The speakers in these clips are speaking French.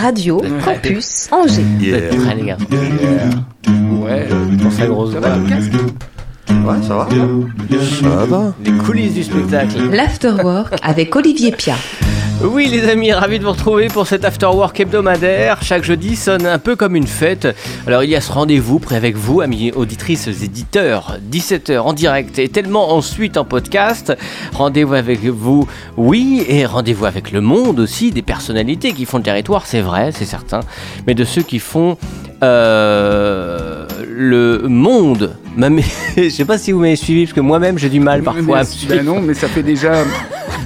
Radio Campus Angers. Yeah. Très les gars. Ouais. Pour sa grosse voix. Ouais, ça va Ça va Les coulisses du spectacle. L'Afterwork avec Olivier Pia. Oui les amis, ravi de vous retrouver pour cet afterwork hebdomadaire. Chaque jeudi sonne un peu comme une fête. Alors il y a ce rendez-vous près avec vous, amis auditrices éditeurs, 17h en direct et tellement ensuite en podcast. Rendez-vous avec vous, oui, et rendez-vous avec le monde aussi, des personnalités qui font le territoire, c'est vrai, c'est certain, mais de ceux qui font euh, le monde. Je sais pas si vous m'avez suivi, parce que moi-même j'ai du mal parfois Mais- ben non, mais ça fait déjà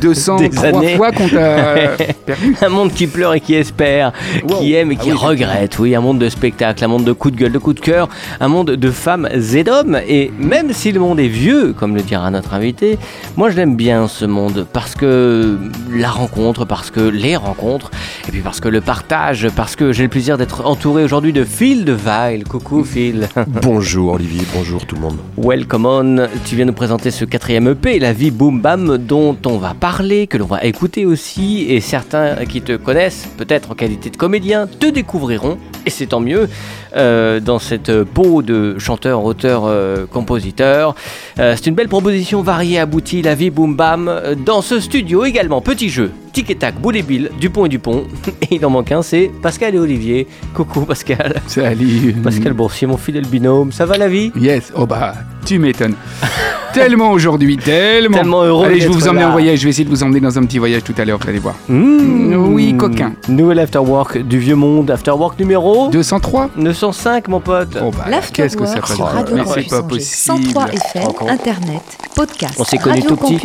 203 Des années. fois qu'on t'a perdu. Un monde qui pleure et qui espère, Wow. qui aime et Ah qui oui, regrette. Oui, un monde de spectacle, un monde de coups de gueule, de coups de cœur, un monde de femmes et d'hommes. Et même si le monde est vieux, comme le dira notre invité, moi je l'aime bien ce monde parce que la rencontre, parce que les rencontres, et puis parce que le partage, parce que j'ai le plaisir d'être entouré aujourd'hui de Phil de Weil. Coucou Phil. Bonjour Olivier, bonjour tout le monde. Welcome on, tu viens nous présenter ce quatrième EP, La vie boom bam, dont on va parler, que l'on va écouter aussi, et certains qui te connaissent, peut-être en qualité de comédien, te découvriront, et c'est tant mieux, euh, dans cette peau de chanteur, auteur, euh, compositeur. Euh, c'est une belle proposition variée, aboutie, La vie boom bam, Euh, dans ce studio également, petit jeu, tic et tac, boule et bill, Dupont et Dupont, et il en manque un, c'est Pascal et Olivier. Coucou Pascal. Salut. Pascal Boursier, mon fidèle binôme, ça va la vie? Yes, oh bah, tu m'étonnes. tellement aujourd'hui, tellement. Tellement heureux Allez, je vais vous emmener en voyage. Je vais essayer de vous emmener dans un petit voyage tout à l'heure, vous allez voir. Mmh. Oui, coquin. Nouvel afterwork du vieux monde, afterwork numéro 203 905 mon pote. Oh bah, qu'est-ce que ça sur Radio Mais c'est pas possible. 103 FM. Internet, podcast. On s'est connus tout petit.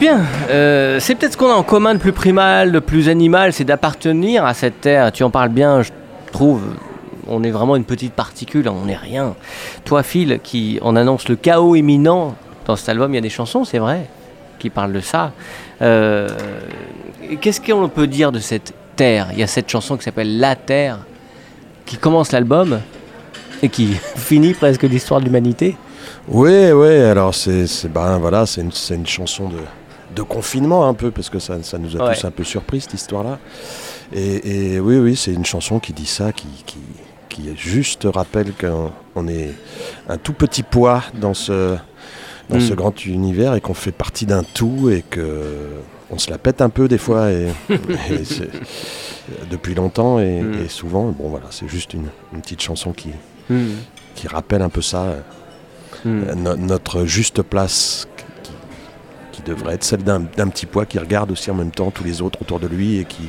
Bien, euh, c'est peut-être ce qu'on a en commun de plus primal, de plus animal, c'est d'appartenir à cette terre. Tu en parles bien, je trouve. On est vraiment une petite particule, on n'est rien. Toi, Phil, qui en annonce le chaos imminent dans cet album, il y a des chansons, c'est vrai, qui parlent de ça. Euh, Qu'est-ce qu'on peut dire de cette terre? Il y a cette chanson qui s'appelle La Terre, qui commence l'album et qui finit presque l'histoire de l'humanité. Ouais, ouais, alors c'est ben, voilà, c'est une, une chanson de, de confinement un peu, parce que ça, ça nous a Ouais. tous un peu surpris cette histoire-là. Et, et oui, oui, c'est une chanson qui dit ça, qui, qui, qui juste rappelle qu'on on est un tout petit poids dans ce, dans Mm. ce grand univers et qu'on fait partie d'un tout et que on se la pète un peu des fois et, et c'est- depuis longtemps et, Mm. et souvent, bon voilà, c'est juste une, une petite chanson qui, qui rappelle un peu ça. Euh, no- notre juste place qui, qui devrait être celle d'un d'un petit poids qui regarde aussi en même temps tous les autres autour de lui et qui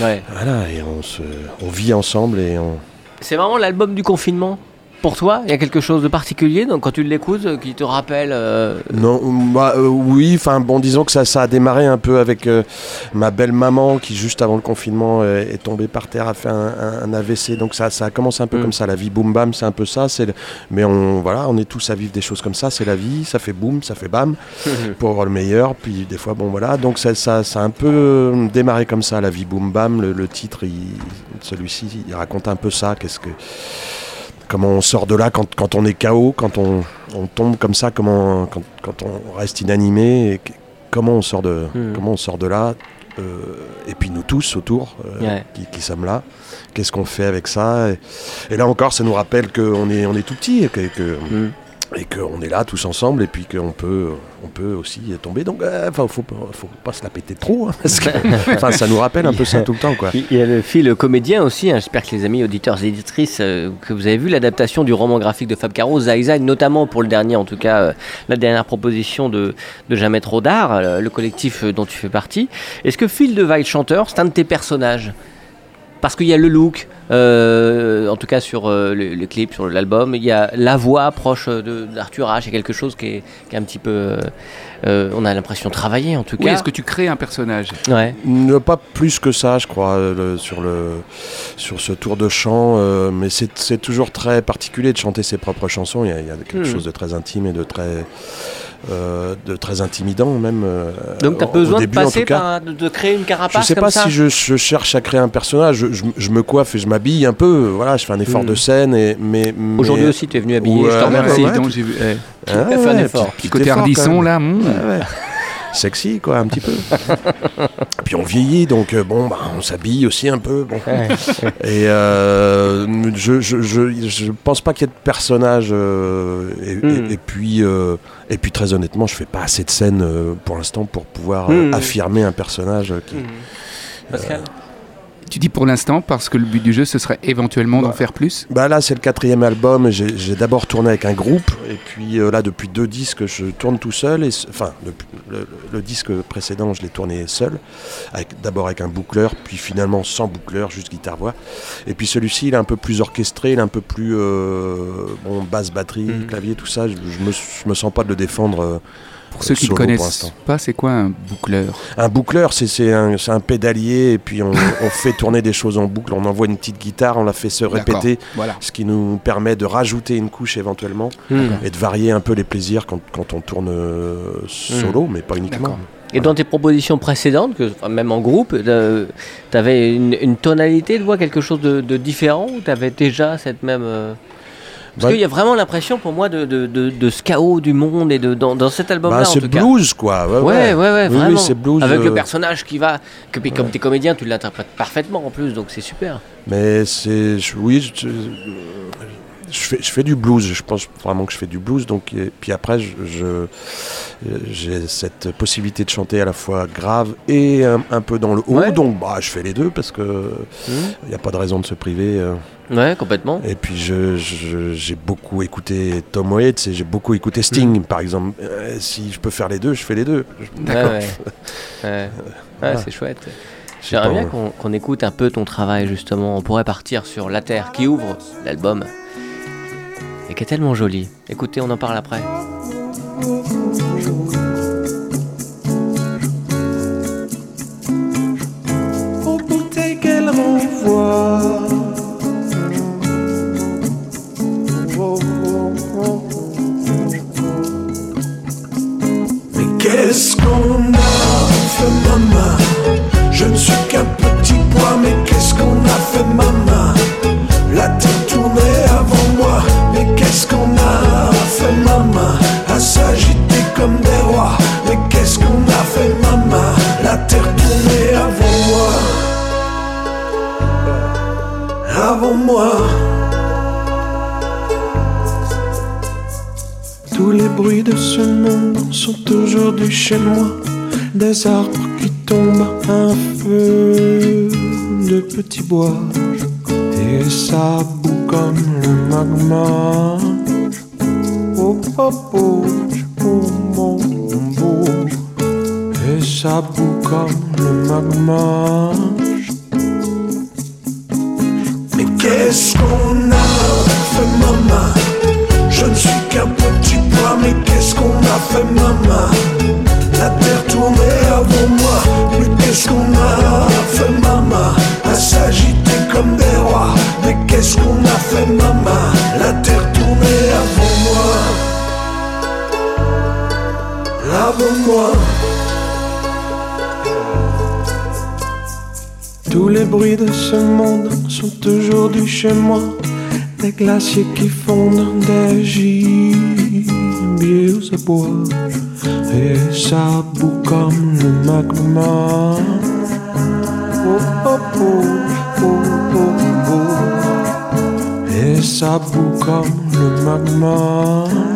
Ouais. voilà et on se on vit ensemble et on C'est vraiment l'album du confinement? Pour toi Il y a quelque chose de particulier donc, quand tu l'écoutes euh, qui te rappelle euh, non bah, euh, oui enfin bon disons que ça ça a démarré un peu avec euh, ma belle maman qui juste avant le confinement est tombée par terre a fait un, un- un AVC donc ça ça a commencé un peu Mm. comme ça la vie boum bam c'est un peu ça le- mais on voilà on est tous à vivre des choses comme ça c'est la vie ça fait boum ça fait bam pour le meilleur. Puis des fois, bon voilà. Donc ça, ça, ça a un peu démarré comme ça, la vie boom bam. Le, le titre, celui-ci, il raconte un peu ça. Qu'est-ce que, comment on sort de là quand, quand on est KO, quand on, on tombe comme ça, comment, quand, quand on reste inanimé, et comment on sort de, Mhm. comment on sort de là. euh, et puis nous tous autour euh, Ouais. qui, qui sommes là, qu'est-ce qu'on fait avec ça et, et là encore, ça nous rappelle qu'on est, on est tout petit, et que, que- hmm. Et qu'on est là tous ensemble et puis qu'on peut, on peut aussi tomber. Donc, euh, enfin, faut, pas- faut pas se la péter trop, hein, parce que, ça nous rappelle un peu ça tout le temps, quoi. Il y a le fil comédien aussi, hein. j'espère que les amis auditeurs et éditrices, euh, que vous avez vu l'adaptation du roman graphique de Fab Caro, Zai Zai, notamment pour le dernier, en tout cas euh, la dernière proposition de, de Jamais trop d'art, euh, le collectif euh, dont tu fais partie. Est-ce que Phil de Weil, chanteur, c'est un de tes personnages? Parce qu'il y a le look, euh, en tout cas sur euh, le, le clip, sur l'album, il y a la voix proche de- d'Arthur H, c'est quelque chose qui est, qui est un petit peu... euh, on a l'impression de travailler en tout Oui, cas. est-ce que tu crées un personnage Ouais. Ne pas plus que ça, je crois, le- sur, le, sur ce tour de chant, euh, mais c'est c'est toujours très particulier de chanter ses propres chansons. Il y a, il y a quelque Hmm. chose de très intime et de très, euh, de très intimidant même. euh, Donc tu as besoin de début, en passer tout cas. par de, de créer une Je carapace sais comme pas ça si je, je cherche à créer un personnage. Je, je- je me coiffe et je m'habille un peu. Voilà, je fais un effort Hmm. de scène. Et, mais, mais- Aujourd'hui aussi, tu es venu habillé, Ouais, je te ouais, remercie. j'ai vu. eh, fait un ouais, effort. petit- côté effort, hardisson là. hmm. Ouais, ouais. Sexy, quoi, un petit peu. Puis on vieillit, donc euh, bon, bah, on s'habille aussi un peu. Bon. Et euh, je, je, je, je pense pas qu'il y ait de personnage. euh, et, Hmm. et- et puis, euh, et puis très honnêtement, je fais pas assez de scènes pour l'instant pour pouvoir Hmm. affirmer un personnage qui. Mhm. Pascal Tu dis pour l'instant parce que le but du jeu ce serait éventuellement d'en Bah. faire plus? Bah là, c'est le quatrième album. J'ai d'abord tourné avec un groupe, et puis euh, là, depuis deux disques, je tourne tout seul. Et, enfin, le, le disque précédent, je l'ai tourné seul, d'abord avec un boucleur, puis finalement sans boucleur, juste guitare-voix. Et puis celui-ci, il est un peu plus orchestré, il est un peu plus euh, bon, basse, batterie, Mhm. clavier, tout ça. Je, me, je me sens pas de le défendre. euh. Pour ceux qui ne connaissent pas, c'est quoi un boucleur? Un boucleur, c'est c'est un, c'est un pédalier, et puis on, on fait tourner des choses en boucle. On envoie une petite guitare, on la fait se répéter. Voilà. ce qui nous permet de rajouter une couche éventuellement Mhm. et de varier un peu les plaisirs quand, quand on tourne euh, solo, mais pas uniquement. Et dans tes propositions précédentes, que, enfin, même en groupe, tu avais une, une tonalité de voix, quelque chose de, de différent ou tu avais déjà cette même. euh, Parce Bah, qu'il y a vraiment l'impression pour moi de, de, de, de ce chaos du monde et de, dans, dans cet album-là bah, c'est cas. blues, quoi. Ouais, Ouais, ouais, ouais, Oui, oui, vraiment. c'est blues. Avec le euh, personnage qui va. Que, puis comme t'es comédien, tu l'interprètes parfaitement en plus, donc c'est super. Mais c'est. je- Oui, je, je fais, je fais du blues. Je pense vraiment que je fais du blues. Donc, et puis après, je, je- j'ai cette possibilité de chanter à la fois grave et un, un peu dans le haut. Ouais. Donc, bah, je fais les deux parce que il n'y a pas de raison de se priver. euh. Ouais, complètement. Et puis je- je- j'ai beaucoup écouté Tom Waits et j'ai beaucoup écouté Sting, par exemple. Euh, si je peux faire les deux, je fais les deux. Je- D'accord. Ouais, ouais. Voilà. c'est chouette. je J'aimerais bien qu'on qu'on écoute un peu ton travail justement. On pourrait partir sur La Terre qui ouvre l'album et qui est tellement joli. Écoutez, on en parle après. Avant moi. Tous les bruits de ce monde sont aujourd'hui chez moi. Des arbres qui tombent, un feu de petits bois. Et ça boue comme le magma. Oh, oh, oh, oh. Et ça boue comme le magma. La terre tournait avant moi, mais qu'est-ce qu'on a fait, maman? À s'agiter comme des rois, mais qu'est-ce qu'on a fait, maman? La terre tournait avant moi, avant moi. Tous les bruits de ce monde sont aujourd'hui chez moi. Des glaciers qui fondent, des gibiers à bois. Et ça boue comme le magma. Oh, oh, oh, oh, oh, oh. Et ça boue comme le magma.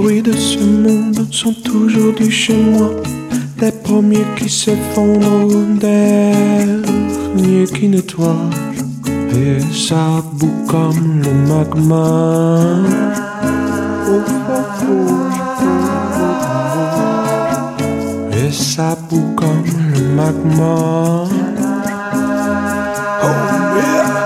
Bruits de ce monde sont aujourd'hui chez moi. Les premiers qui s'effondrent, derniers qui nettoient. Et ça bout comme le magma. Et ça bout comme le magma. Oh yeah.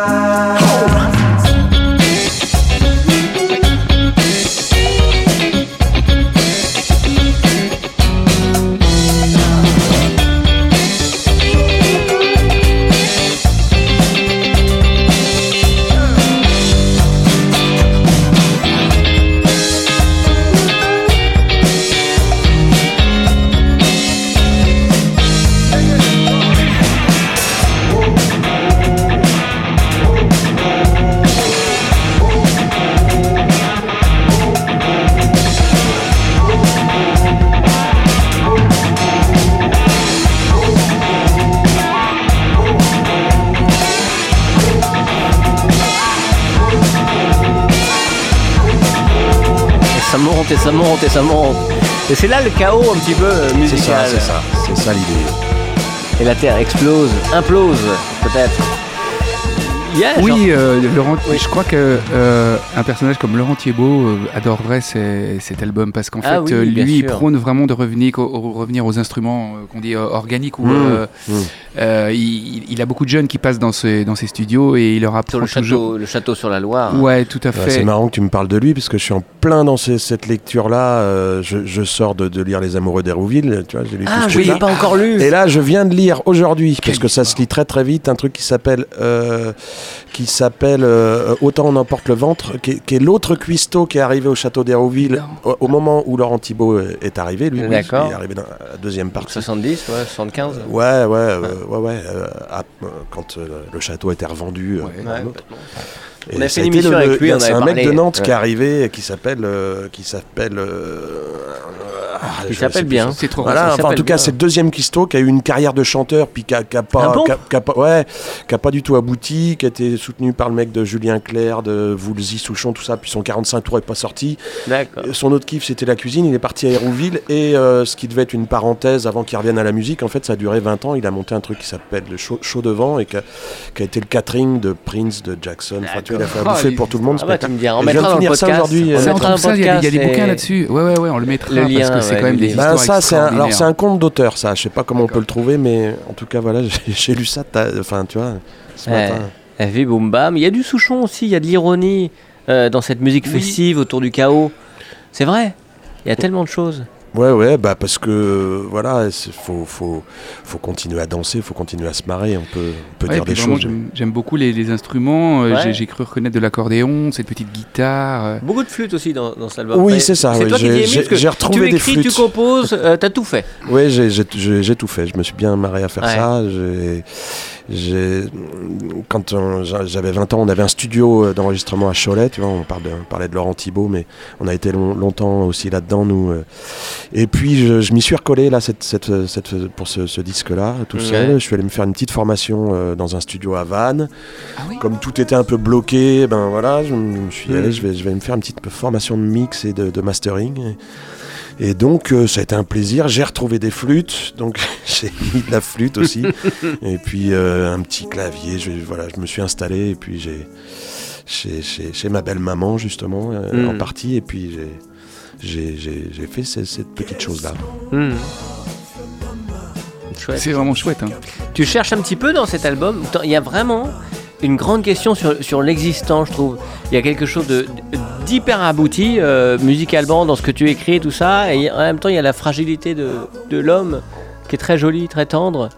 Et ça monte et ça monte et c'est là le chaos un petit peu euh, C'est musical. ça, c'est ça, c'est ça l'idée. Et la Terre explose, implose peut-être. Oui, euh, Laurent, Oui. je crois que euh, un personnage comme Laurent Thiebaud euh, adorerait ces- cet album parce qu'en Ah fait, oui, lui, il prône vraiment de revenir, au- au- revenir aux instruments qu'on dit euh, organiques ou Mmh, euh, mmh. euh, il, il a beaucoup de jeunes qui passent dans ses, dans ses studios et il leur sur apprend le toujours. château, le château sur la Loire. Ouais, tout à Ouais, fait. c'est marrant que tu me parles de lui parce que je suis en plein dans ces- cette lecture-là. euh, je, je sors de, de lire Les Amoureux d'Hérouville, tu vois, j'ai lu tout Ah, ce je l'ai pas encore lu. Et là, je viens de lire aujourd'hui, parce que ça se lit très très vite, un truc qui s'appelle euh, qui s'appelle euh, Autant on emporte le ventre, qui est, qui est l'autre cuistot qui est arrivé au château d'Hérouville au, au moment où Laurent Thibault est- est arrivé. Lui, oui, il est arrivé dans la deuxième partie. 70, ouais, 75. Ouais, ouais, euh, ouais, ouais. euh, à- euh, quand euh, le château était revendu. euh, Ouais. On a fait une émission le- avec lui, il y a- on avait un mec de Nantes qui est arrivé et qui s'appelle. euh, qui s'appelle. euh, ah, Il s'appelle bien. C'est trop Voilà, enfin, en tout cas, c'est le deuxième Kisto qui a eu une carrière de chanteur, puis qui a, qui a pas, Ah bon qui a- qui a pas- ouais, qui a pas du tout abouti, qui a été soutenu par le mec de Julien Clerc, de Voulzy, Souchon, tout ça, puis son 45 tours est pas sorti. Son autre kiff, c'était la cuisine. Il est parti à Hérouville et euh, ce qui devait être une parenthèse avant qu'il revienne à la musique, en fait, ça a duré 20 ans. Il a monté un truc qui s'appelle le Chaud, Chaud devant et qui a, qui a été le catering de Prince, de Jackson. Enfin, tu vois, il a fait à D'accord. bouffer Ah, pour tout le monde. Ah bah, tu me diras, on viens mettra dans le finir ça podcast. euh, il y a, il y a des bouquins là-dessus. Ouais, ouais, ouais, on le mettra Le lien, parce que c'est ouais, quand même des Ben, ça, c'est un, alors c'est un conte d'auteur, ça. Je sais pas comment on peut le trouver, mais en tout cas, voilà, j'ai lu ça. Enfin, tu vois, ce matin. Boum bam. Il y a du Souchon aussi, il y a de l'ironie euh, dans cette musique festive autour du chaos. C'est vrai. Il y a tellement de choses. Ouais, ouais, bah parce que voilà, il faut, faut, faut continuer à danser, faut continuer à se marrer. On peut, on peut Ouais, dire des choses. J'aime beaucoup les, les instruments. euh, Ouais. j'ai- cru reconnaître de l'accordéon, cette petite guitare. euh. Beaucoup de flûtes aussi dans, dans cet album. Oui, c'est ça, C'est oui, toi qui j'ai- retrouvé tu des écris, tu composes, euh, t'as tout fait. Oui, j'ai- j'ai j'ai- j'ai tout fait. Je me suis bien marré à faire Ouais. ça. J'ai- j'ai- Quand j'avais 20 ans, on avait un studio euh, d'enregistrement à Cholet. Tu vois, on, parle de- on parlait de Laurent Thibault, mais on a été long- longtemps aussi là-dedans, nous. euh. Et puis, je, je m'y suis recollé là, cette, cette, cette- pour ce, ce disque-là, tout Ouais. seul. Je suis allé me faire une petite formation euh, dans un studio à Vannes. Ah oui Comme tout était un peu bloqué, ben voilà, je me suis Mm. allé, je vais, je vais me faire une petite formation de mix et de, de mastering. Et, donc, euh, ça a été un plaisir. J'ai retrouvé des flûtes, donc j'ai mis de la flûte aussi. et puis, euh, un petit clavier. Je, voilà, je me suis installé et puis j'ai chez, chez, chez ma belle-maman, justement, euh, Mm. en partie. Et puis, j'ai. J'ai, fait cette petite chose-là. Hmm. C'est vraiment chouette. hein. Tu cherches un petit peu dans cet album. Il y a vraiment une grande question sur, sur l'existant, je trouve. Il y a quelque chose de d'hyper abouti euh, musicalement dans ce que tu écris, tout ça. Et en même temps, il y a la fragilité de, de l'homme qui est très jolie, très tendre.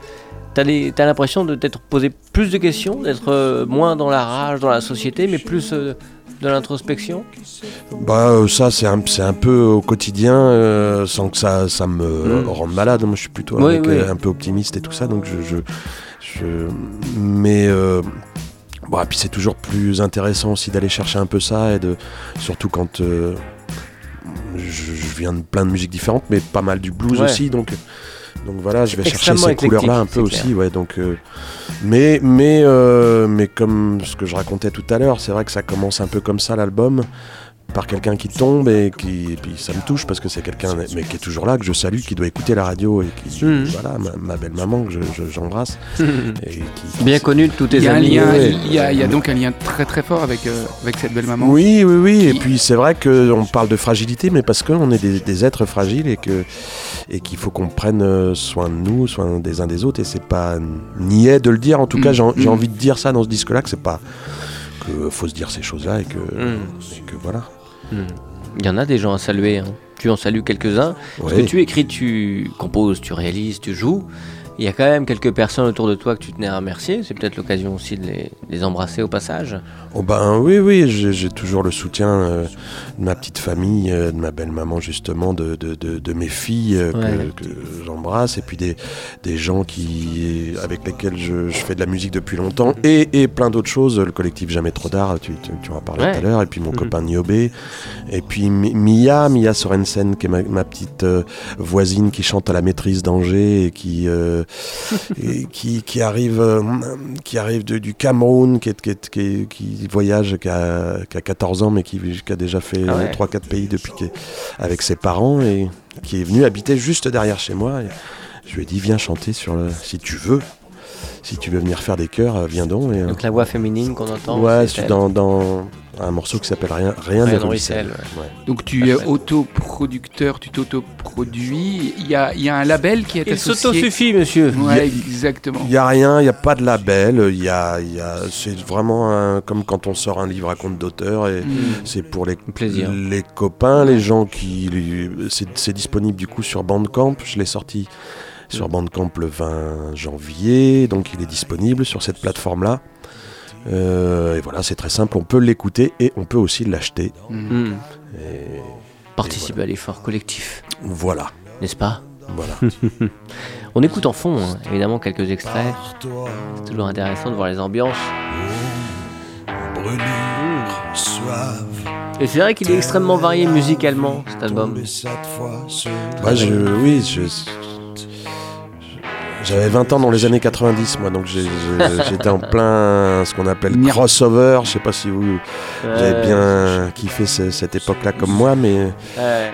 T'as t'as l'impression de t'être posé plus de questions, d'être euh, moins dans la rage, dans la société, mais plus euh, de l'introspection. Bah, euh, ça, c'est un, c'est un peu au quotidien, euh, sans que ça, ça me Mm. rende malade. Moi, je suis plutôt Oui, oui. euh, un peu optimiste et tout ça, donc je. je, je- mais. euh, bon, et puis c'est toujours plus intéressant aussi d'aller chercher un peu ça, et de, surtout quand. euh, je, je viens de plein de musiques différentes, mais pas mal du blues Ouais. aussi, donc. Donc voilà, je vais chercher ces couleurs-là un peu aussi, ouais. Donc, euh, mais mais euh, mais comme ce que je racontais tout à l'heure, c'est vrai que ça commence un peu comme ça l'album par quelqu'un qui tombe et qui et puis ça me touche parce que c'est quelqu'un mais qui est toujours là que je salue qui doit écouter la radio et qui Mhm. voilà ma, ma belle maman que je- je- j'embrasse et qui Bien connu de tous tes Il y a un amis. lien, ouais. il y a, il y a donc un lien très très fort avec, euh, avec cette belle maman. Oui, oui, oui. Et puis c'est vrai qu'on parle de fragilité, mais parce qu'on est des, des êtres fragiles et que et qu'il faut qu'on prenne euh, soin de nous, soin des uns des autres. Et c'est pas niais de le dire. En tout cas, Mm, j'ai mm. envie de dire ça dans ce disque-là, que c'est pas que faut se dire ces choses-là et que, Mm. et que voilà. Hmm. Il y en a des gens à saluer. hein. Tu en salues quelques-uns. Parce que tu écris, tu composes, tu réalises, tu joues. Il y a quand même quelques personnes autour de toi que tu tenais à remercier. C'est peut-être l'occasion aussi de les, les embrasser au passage. Oh ben oui, oui, j'ai toujours le soutien euh, de ma petite famille, euh, de ma belle-maman justement, de, de, de, de mes filles euh, que- Ouais. que, j'embrasse, et puis des, des gens qui, avec lesquels je, je fais de la musique depuis longtemps, et, et plein d'autres choses, le collectif Jamais Trop d'Art, tu, tu, tu en as parlé Ouais. tout à l'heure, et puis mon Mhm. copain Niobé, et puis Mi- Mia, Mia Sorensen, qui est ma, ma petite euh, voisine qui chante à la maîtrise d'Angers, et qui, euh, et qui, qui arrive, euh, qui arrive de- du Cameroun, qui, est, qui, est- qui, est- qui voyage, qui a, qui a 14 ans, mais qui, qui a déjà fait Ah ouais. 3-4 pays depuis avec ses parents, et qui est venu habiter juste derrière chez moi. Et je lui ai dit, viens chanter sur le, si tu veux. Si tu veux venir faire des chœurs, euh, viens donc. Et, euh, Donc la voix féminine qu'on entend. ouais, dans un morceau qui s'appelle Rien, Rien Rien ne ne ruisselle. ruisselle, Ouais. Donc tu es autoproducteur, tu t'autoproduis. Il y a, il y a un label qui est Il associé. s'autosuffit, monsieur. Ouais, exactement. Il n'y a rien, il n'y a pas de label, il y a, il y a, c'est vraiment un- comme quand on sort un livre à compte d'auteur et Mm. c'est pour les, Plaisir. les copains, les gens qui... C'est, c'est disponible du coup sur Bandcamp, je l'ai sorti sur Bandcamp le 20 janvier, donc il est disponible sur cette plateforme-là. Euh, et voilà, c'est très simple, on peut l'écouter et on peut aussi l'acheter. Et Participer à l'effort collectif, voilà, n'est-ce pas voilà. On écoute en fond, hein, évidemment, quelques extraits. C'est toujours intéressant de voir les ambiances. Brûlure suave. Et c'est vrai qu'il est extrêmement varié musicalement, cet album. Moi, je, oui, je, j'avais 20 ans dans les années 90, moi, donc j'étais en plein ce qu'on appelle crossover. Je sais pas si vous, vous avez bien kiffé ce- cette époque-là comme moi, mais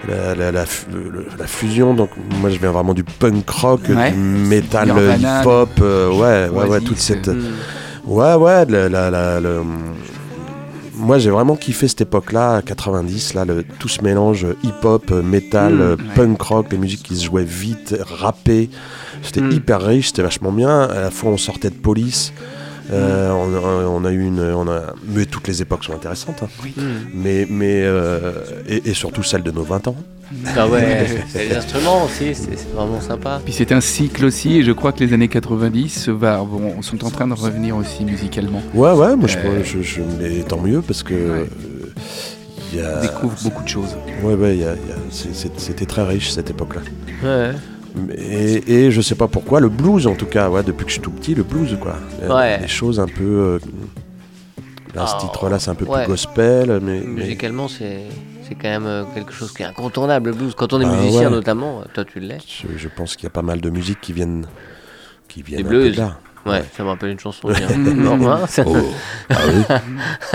la, fusion, donc moi je viens vraiment du punk rock, du metal Nirvana, hip-hop, euh, ouais, ouais, ouais, toute cette. Hmm. Ouais, ouais, la, moi j'ai vraiment kiffé cette époque-là, 90, là, le, tout ce mélange hip-hop, euh, metal, Mm, euh, ouais. punk rock, les musiques qui se jouaient vite, rappées. C'était Mm. hyper riche, c'était vachement bien. À la fois on sortait de police. euh, on, a- on a eu une, on a, mais toutes les époques sont intéressantes, hein. Hmm. mais, mais euh, et, et surtout celles de nos 20 ans. Ah ouais, c'est les instruments aussi, c'est vraiment sympa. Puis c'est un cycle aussi, et je crois que les années 90 va, vont- sont en train de revenir aussi musicalement. Ouais, ouais, moi je, Euh, je, je- mais tant mieux parce que euh, On découvre beaucoup de choses. ouais, ouais, c'était très riche cette époque-là. Ouais. Et, et je sais pas pourquoi, le blues en tout cas, ouais, depuis que je suis tout petit, le blues quoi. Euh, Ouais. Des choses un peu. euh, là, ce Ah, titre-là, c'est un peu ouais. plus gospel, mais. mais- Musicalement, c'est c'est quand même euh, quelque chose qui est incontournable, le blues. Quand on est Bah musicien, notamment, euh, toi tu l'es. je, je pense qu'il y a pas mal de musiques qui viennent. Qui viennent Des blues. là. Ouais, ça me rappelle une chanson. ça- Oh. ah oui.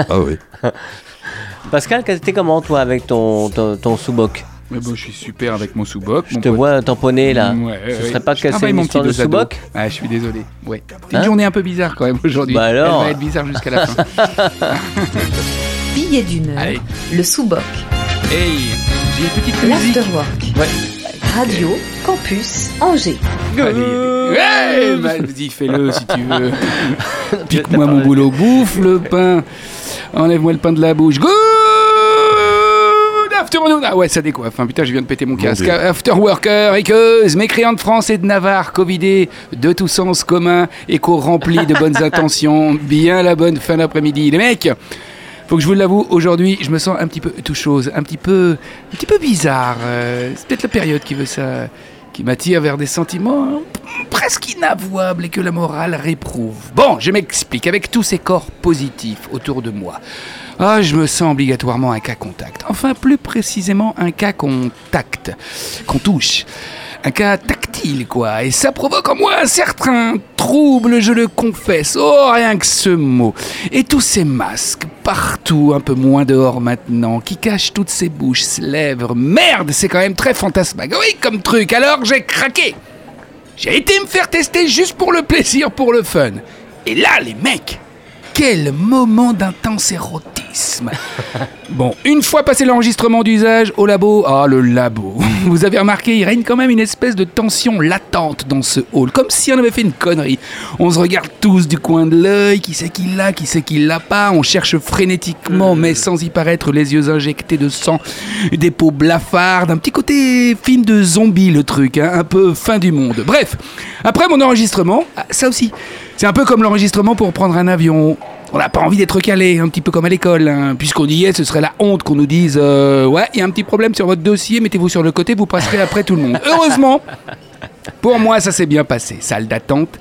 Ah oui. Pascal, t'es comment toi avec ton, ton, ton sous-boc? Mais bon, je suis super avec mon sous-boc. Je mon te pote. vois tamponner là. Ouais, Ce ouais. serait pas c'est travaille une mon histoire petit de sous-boc Ah, je suis désolé. Ouais. C'est Hein une journée un peu bizarre quand même aujourd'hui. Bah alors Elle va être bizarre jusqu'à la fin. Billet d'humeur. Allez. Le sous-boc. Hey, j'ai une petite musique. L'afterwork. Ouais. Radio Campus Angers. Allez. Ouais, bah, vas-y, fais-le si tu veux. Pique-moi mon boulot, bouffe le pain. Enlève-moi le pain de la bouche. Good afternoon. Ah ouais, ça décoiffe. Enfin, putain, je viens de péter mon casque. Afterworker, équeuse, mécréant de France et de Navarre, covidé de tout sens commun, écho rempli de bonnes intentions. Bien la bonne fin d'après-midi. Les mecs, faut que je vous l'avoue, aujourd'hui, je me sens un petit peu tout chose, un petit peu, un petit peu bizarre. Euh, c'est peut-être la période qui veut ça, qui m'attire vers des sentiments hein, presque inavouables et que la morale réprouve. Bon, je m'explique. Avec tous ces corps positifs autour de moi, ah, je me sens obligatoirement un cas contact. Enfin, plus précisément, un cas contact, qu'on touche. un cas tactile, quoi. Et ça provoque en moi un certain trouble, je le confesse. Oh, rien que ce mot. Et tous ces masques, partout, un peu moins dehors maintenant, qui cachent toutes ces bouches, ces lèvres. Merde, c'est quand même très fantasmagorique comme truc. Alors j'ai craqué. J'ai été me faire tester juste pour le plaisir, pour le fun. Et là, les mecs, quel moment d'intense Bon, une fois passé l'enregistrement d'usage au labo, ah le labo, vous avez remarqué, il règne quand même une espèce de tension latente dans ce hall, comme si on avait fait une connerie. On se regarde tous du coin de l'œil, qui c'est qui l'a, qui c'est qui l'a pas, on cherche frénétiquement, mais sans y paraître les yeux injectés de sang, des peaux blafardes, un petit côté film de zombie le truc, hein, un peu fin du monde. Bref, après mon enregistrement, ah, ça aussi, c'est un peu comme l'enregistrement pour prendre un avion. On n'a pas envie d'être calé, un petit peu comme à l'école. hein. Puisqu'on y est, ce serait la honte qu'on nous dise euh, Ouais, il y a un petit problème sur votre dossier, mettez-vous sur le côté, vous passerez après tout le monde. Heureusement, pour moi, ça s'est bien passé. Salle d'attente,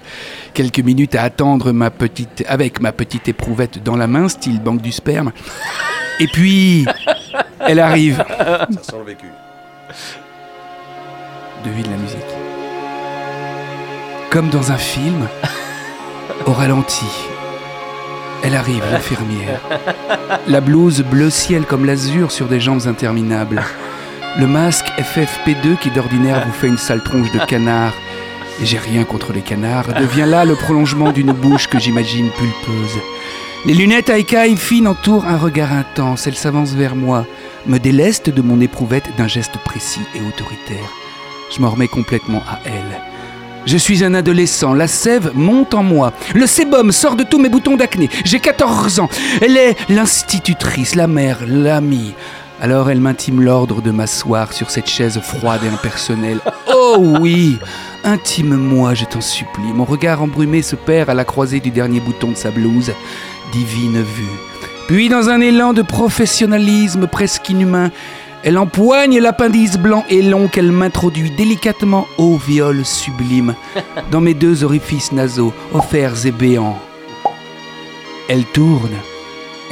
quelques minutes à attendre ma petite, avec ma petite éprouvette dans la main, style banque du sperme. Et puis, elle arrive. Ça sent le vécu. Devine la musique. Comme dans un film, au ralenti. Elle arrive, l'infirmière. La blouse bleu ciel comme l'azur sur des jambes interminables. Le masque FFP2 qui d'ordinaire vous fait une sale tronche de canard. Et j'ai rien contre les canards, devient là le prolongement d'une bouche que j'imagine pulpeuse. Les lunettes à écailles fines entourent un regard intense. Elle s'avance vers moi, me déleste de mon éprouvette d'un geste précis et autoritaire. Je m'en remets complètement à elle. Je suis un adolescent, la sève monte en moi. Le sébum sort de tous mes boutons d'acné. J'ai 14 ans. Elle est l'institutrice, la mère, l'amie. Alors elle m'intime l'ordre de m'asseoir sur cette chaise froide et impersonnelle. Oh oui Intime-moi, je t'en supplie. Mon regard embrumé se perd à la croisée du dernier bouton de sa blouse. Divine vue. Puis, dans un élan de professionnalisme presque inhumain, elle empoigne l'appendice blanc et long qu'elle m'introduit délicatement au viol sublime dans mes deux orifices nasaux, offerts et béants. Elle tourne,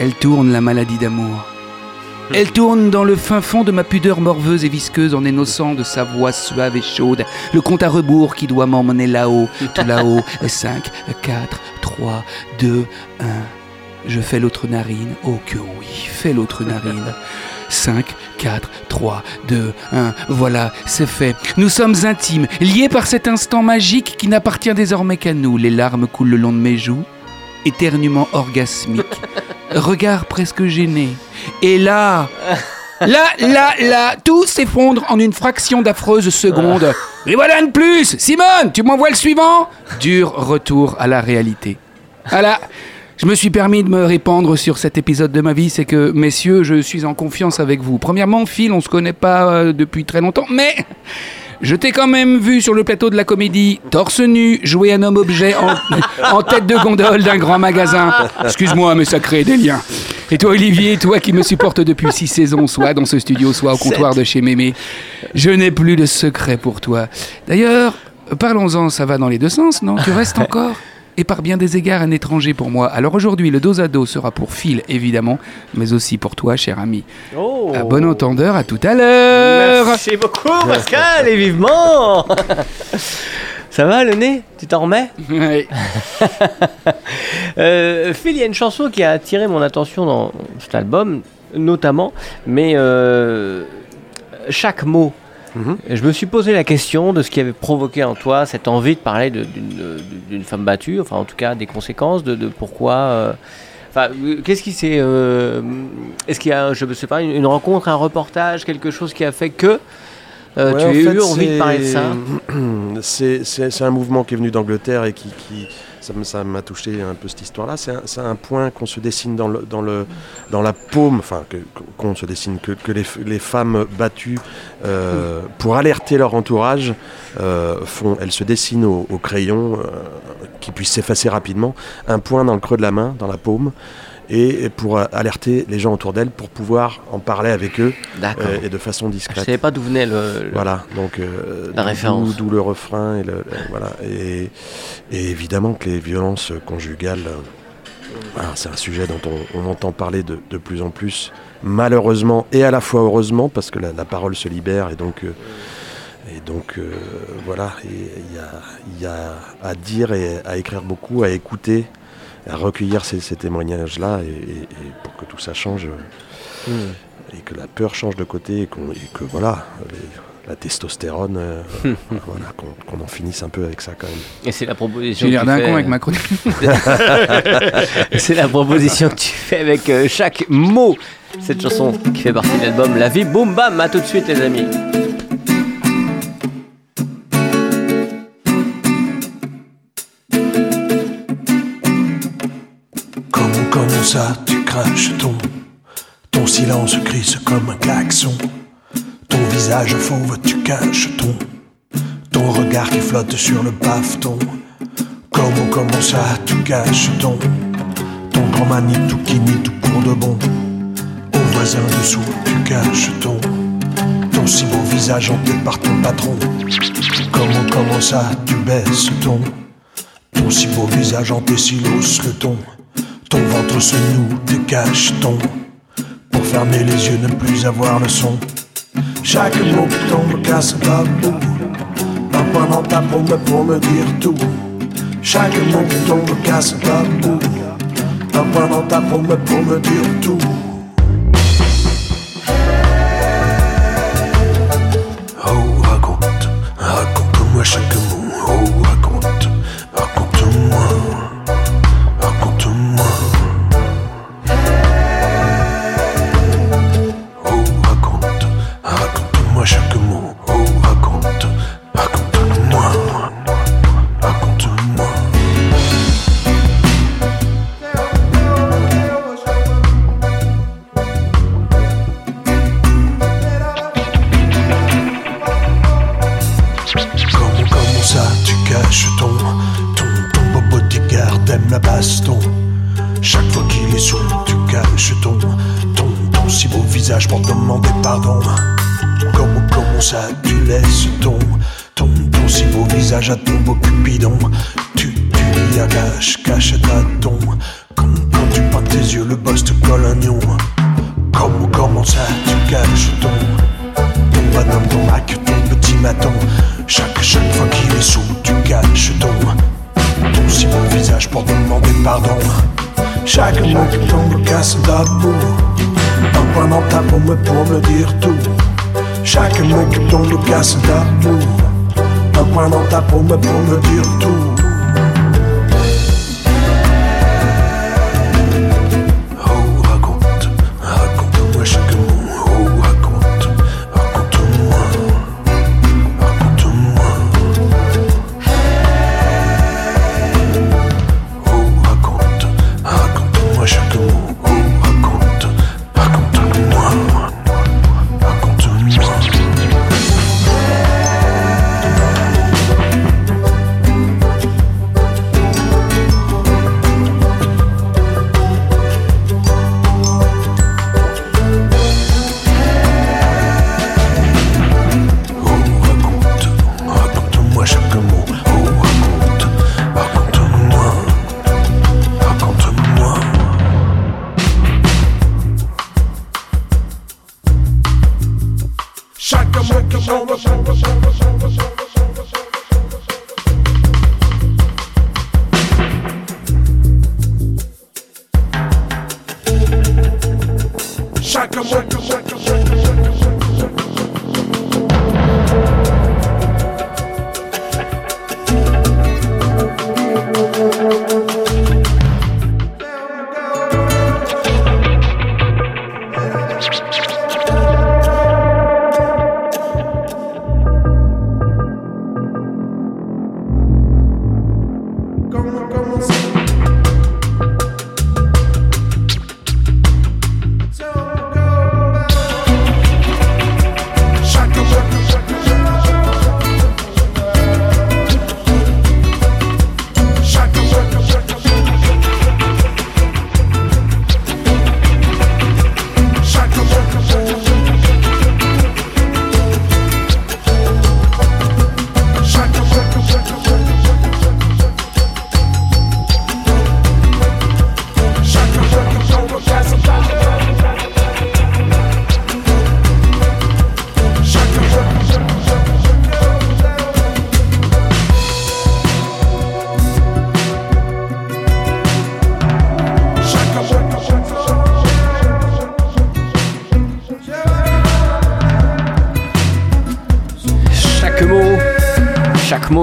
elle tourne la maladie d'amour. Elle tourne dans le fin fond de ma pudeur morveuse et visqueuse en énoçant de sa voix suave et chaude le compte à rebours qui doit m'emmener là-haut, tout là-haut. 5, 4, 3, 2, 1. Je fais l'autre narine. Oh que oui, fais l'autre narine. 5, 4, 3, 2, 1. Voilà, c'est fait. Nous sommes intimes, liés par cet instant magique qui n'appartient désormais qu'à nous. Les larmes coulent le long de mes joues, éternuement orgasmique, regard presque gêné. Et là, là, là, là, tout s'effondre en une fraction d'affreuse seconde. Et voilà de plus Simone, tu m'envoies le suivant? Dur retour à la réalité. Voilà. Je me suis permis de me répandre sur cet épisode de ma vie, c'est que, messieurs, je suis en confiance avec vous. Premièrement, Phil, on se connaît pas euh, depuis très longtemps, mais je t'ai quand même vu sur le plateau de la comédie, torse nu, jouer un homme objet en, en tête de gondole d'un grand magasin. Excuse-moi, mais ça crée des liens. Et toi, Olivier, toi qui me supportes depuis six saisons, soit dans ce studio, soit au comptoir de chez Mémé, je n'ai plus de secret pour toi. D'ailleurs, parlons-en, ça va dans les deux sens, non? Tu restes encore? Et par bien des égards un étranger pour moi. Alors aujourd'hui, le dos à dos sera pour Phil, évidemment, mais aussi pour toi, cher ami. Oh. À bon entendeur, à tout à l'heure Merci beaucoup, Pascal, et vivement Ça va le nez? Tu t'en remets? Ouais. Euh, Phil, il y a une chanson qui a attiré mon attention dans cet album, notamment, mais euh, chaque mot. Mhm. Je me suis posé la question de ce qui avait provoqué en toi cette envie de parler d'une femme battue, enfin en tout cas des conséquences, de, de pourquoi. euh, Enfin, euh, qu'est-ce qui s'est. euh, Est-ce qu'il y a, je ne sais pas, une, une rencontre, un reportage, quelque chose qui a fait que euh, Ouais, tu as eu envie de parler de ça? c'est- un mouvement qui est venu d'Angleterre et qui, qui- ça m'a touché un peu cette histoire-là. C'est un, point qu'on se dessine dans, la paume, enfin qu'on se dessine, que, les, femmes battues, euh, pour alerter leur entourage, euh, font, elles se dessinent au, au crayon, euh, qui puisse s'effacer rapidement, un point dans le creux de la main, dans la paume. Et pour alerter les gens autour d'elles, pour pouvoir en parler avec eux euh, et de façon Je discrète. savais pas d'où venait le. le- Voilà, donc euh, La référence. D'où le refrain et le, le- voilà et, et évidemment que les violences conjugales, euh, voilà, c'est un sujet dont on, on entend parler de, de plus en plus, malheureusement et à la fois heureusement parce que la, la parole se libère et donc euh, Et donc voilà, et il y a, il y a à dire et à écrire beaucoup, à écouter, à recueillir ces, ces témoignages-là et, et- et pour que tout ça change euh, Hmm. et que la peur change de côté et, que voilà, les- la testostérone, euh, voilà, qu'on en finisse un peu avec ça quand même. Et c'est la proposition. J'ai que l'air tu d'un fais- con avec ma chronique. C'est la proposition que tu fais avec euh, chaque mot. Cette chanson qui fait partie de l'album La vie boum bam. À tout de suite, les amis. Ça tu craches ton Ton silence grise comme un klaxon. Ton visage fauve tu caches ton Ton regard qui flotte sur le bafeton Comment, comment ça tu caches ton Ton grand Manitou qui nie tout pour de bon. Au voisin dessous tu caches ton Ton si beau visage hanté par ton patron. Comment, comment ça tu baisses ton ton si beau visage hanté silos le ton Ton ventre se noue, te cache ton Pour fermer les yeux, ne plus avoir le son. Chaque mot qui tombe casse la boue. Un point dans ta paume pour me dire tout. Chaque mot qui tombe casse la boue. Un point dans ta paume pour me dire tout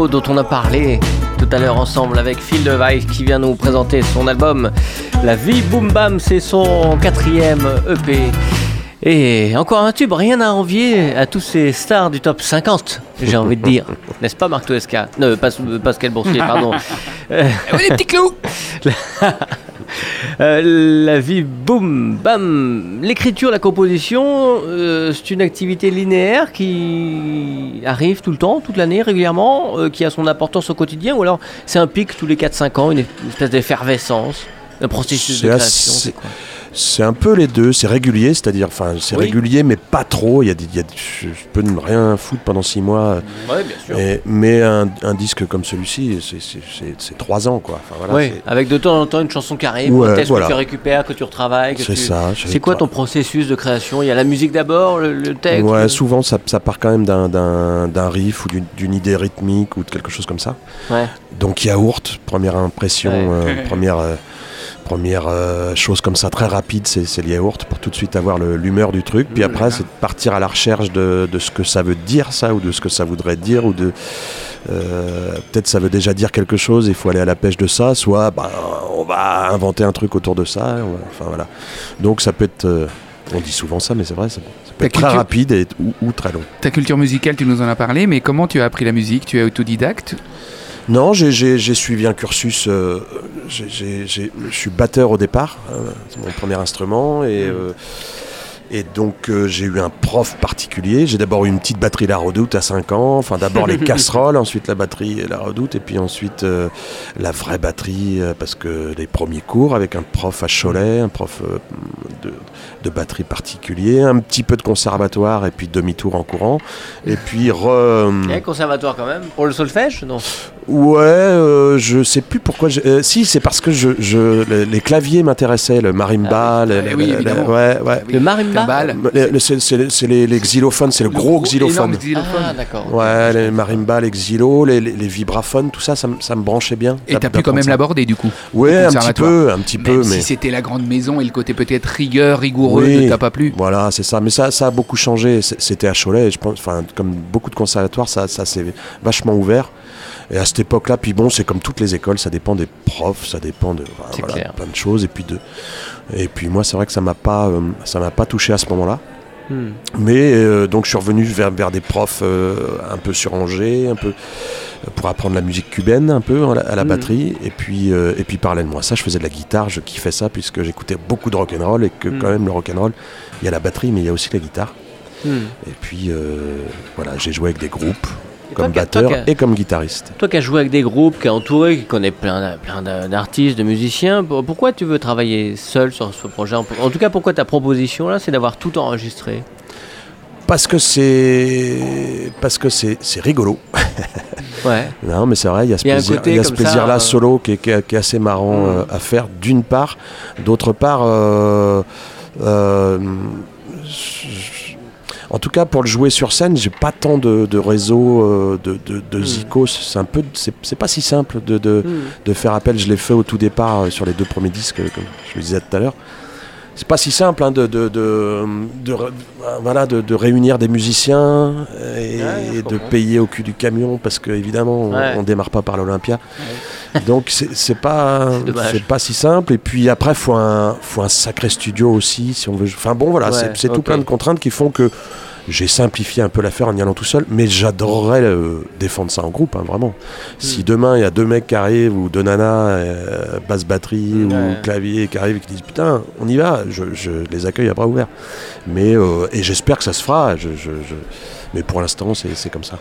Dont on a parlé tout à l'heure ensemble avec Phil Device qui vient nous présenter son album La vie boom bam, c'est son quatrième EP. Et encore un tube, rien à envier à tous ces stars du top 50, j'ai envie de dire. N'est-ce pas Marc Toesca? Non, pas, Pascal Boursier, pardon. Euh, les petits clous Euh, la vie, boum, bam. L'écriture, la composition, euh, c'est une activité linéaire qui arrive tout le temps, toute l'année, régulièrement, euh, qui a son importance au quotidien, ou alors c'est un pic tous les 4-5 ans, une, espèce d'effervescence, un processus de création, c'est quoi? C'est un peu les deux, c'est régulier, c'est-à-dire, enfin, c'est régulier, mais pas trop. Il y a, des, il y a je, peux ne rien foutre pendant six mois. Ouais, bien sûr. mais un, disque comme celui-ci, c'est trois ans, quoi. Enfin, voilà, oui, avec de temps en temps une chanson qui arrive, que tu récupères, que tu retravailles. C'est ça. C'est quoi ton processus de création? Il y a la musique d'abord, le, texte Ouais, souvent ça, ça, part quand même d'un riff ou d'une idée rythmique ou de quelque chose comme ça. Ouais. Donc yaourt, première impression, euh, première. Euh, première euh, chose comme ça très rapide, c'est le yaourt pour tout de suite avoir l'humeur du truc. Puis après, c'est de partir à la recherche de, ce que ça veut dire, ça, ou de ce que ça voudrait dire, ou de. Euh, peut-être ça veut déjà dire quelque chose, il faut aller à la pêche de ça, soit bah, on va inventer un truc autour de ça. enfin voilà. Donc ça peut être. Euh, on dit souvent ça, mais c'est vrai, ça, peut être très rapide et, ou, très long. Ta culture musicale, tu nous en as parlé, mais comment tu as appris la musique? Tu es autodidacte? Non, j'ai suivi un cursus. Euh, je suis batteur au départ, euh, c'est mon premier instrument, et mmh. euh, et donc euh, j'ai eu un prof particulier. J'ai d'abord eu une petite batterie La Redoute à 5 ans. Enfin d'abord les casseroles, ensuite la batterie La Redoute, et puis ensuite euh, la vraie batterie, euh, parce que les premiers cours avec un prof à Cholet, un prof de, de, batterie particulier, un petit peu de conservatoire, et puis demi-tour en courant. Et puis... Re, conservatoire quand même Pour le solfège Non? Ouais, je sais plus pourquoi. si, c'est parce que je, je les, claviers m'intéressaient, le marimba. Ah, le, oui, ouais, ouais. le marimba c'est les, xylophones, c'est le, gros, xylophone. Ah, d'accord. Ouais, les marimbas, les xylos, les, vibraphones, tout ça, ça, me branchait bien. Et t'as pu quand même l'aborder du coup Ouais, un petit peu, un petit peu. Mais si c'était la grande maison et le côté peut-être rigueur, rigoureux, ne t'a pas plu. Voilà, c'est ça. Mais ça, ça a beaucoup changé. C'était à Cholet, je pense. Enfin, comme beaucoup de conservatoires, ça, ça s'est vachement ouvert. Et à cette époque-là, puis bon, c'est comme toutes les écoles, ça dépend des profs, ça dépend de plein de choses. Et puis de, et puis moi, c'est vrai que ça m'a pas, euh, ça m'a pas touché à ce moment-là. Hmm. Mais euh, donc je suis revenu vers, vers des profs euh, un peu surangés, un peu pour apprendre la musique cubaine un peu à la, hmm. batterie. Et puis, et puis parallèlement à ça, je faisais de la guitare, je kiffais ça puisque j'écoutais beaucoup de rock'n'roll et que hmm. quand même le rock'n'roll, il y a la batterie mais il y a aussi la guitare. Et puis voilà, j'ai joué avec des groupes comme batteur et comme guitariste. Toi qui as joué avec des groupes, qui as entouré, qui connais plein, plein d'artistes, de musiciens, pourquoi tu veux travailler seul sur ce projet? En tout cas, pourquoi ta proposition là, c'est d'avoir tout enregistré? Parce que c'est parce que c'est rigolo. ouais. Non, mais c'est vrai, il y a ce plaisir, il y a ce plaisir là euh, solo qui est, qui, est, assez marrant mm. euh, à faire. D'une part, d'autre part. Euh, en tout cas, pour le jouer sur scène, j'ai pas tant de, réseau euh, de, de, hmm. zikos. C'est un peu, c'est pas si simple de, hmm. de, faire appel. Je l'ai fait au tout départ euh, sur les deux premiers disques, comme je le disais tout à l'heure c'est pas si simple hein, de, de, de, voilà, de, réunir des musiciens et, de payer au cul du camion parce qu'évidemment on, on, démarre pas par l'Olympia. Donc c'est pas c'est pas si simple. Et puis après faut un faut un sacré studio aussi si on veut. Enfin bon voilà c'est tout plein de contraintes qui font que j'ai simplifié un peu l'affaire en y allant tout seul, mais j'adorerais euh, défendre ça en groupe, hein, vraiment. Si hmm. demain il y a deux mecs qui arrivent, ou deux nanas, euh, basse batterie, ou clavier qui arrivent et qui disent putain, on y va, je, les accueille à bras ouverts. Mais, euh, et j'espère que ça se fera, je, mais pour l'instant c'est comme ça.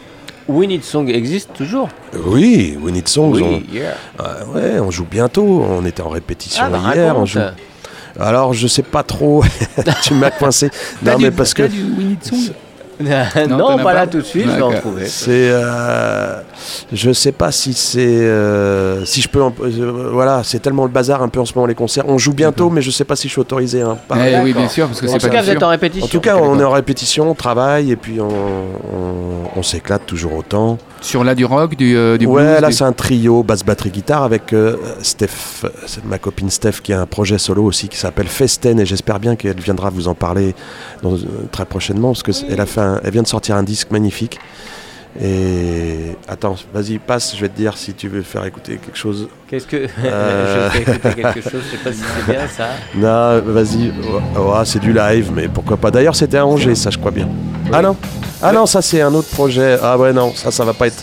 We Need Song existe toujours? Oui, We Need Song. on, ouais, on joue bientôt. On était en répétition ah, bah, hier. On joue, alors, je sais pas trop. tu m'as coincé. non, mais parce que. Du non, pas, là tout de suite, je vais en trouver. C'est, euh, je sais pas si c'est, euh, si je peux, euh, voilà, c'est tellement le bazar un peu en ce moment les concerts. On joue bientôt, mais je sais pas si je suis autorisé. Hein, eh oui, bien sûr, parce que c'est pas. En tout cas, vous êtes en répétition. En tout cas, on est en répétition, on travaille et puis on, s'éclate toujours autant. Sur là du rock, du, du Ouais, là c'est un trio basse batterie guitare avec Steph, ma copine Steph qui a un projet solo aussi qui s'appelle Festen et j'espère bien qu'elle viendra vous en parler très prochainement parce que elle a fait elle vient de sortir un disque magnifique. Et attends, vas-y, passe, je vais te dire si tu veux faire écouter quelque chose. Qu'est-ce que. Euh. je fais écouter quelque chose, je sais pas si c'est bien ça. Non, vas-y, Oh, oh, c'est du live, mais pourquoi pas. D'ailleurs, c'était à Angers, ça, je crois bien. Ah non Ah non, ça, c'est un autre projet. Ah ouais, non, ça, ça va pas être.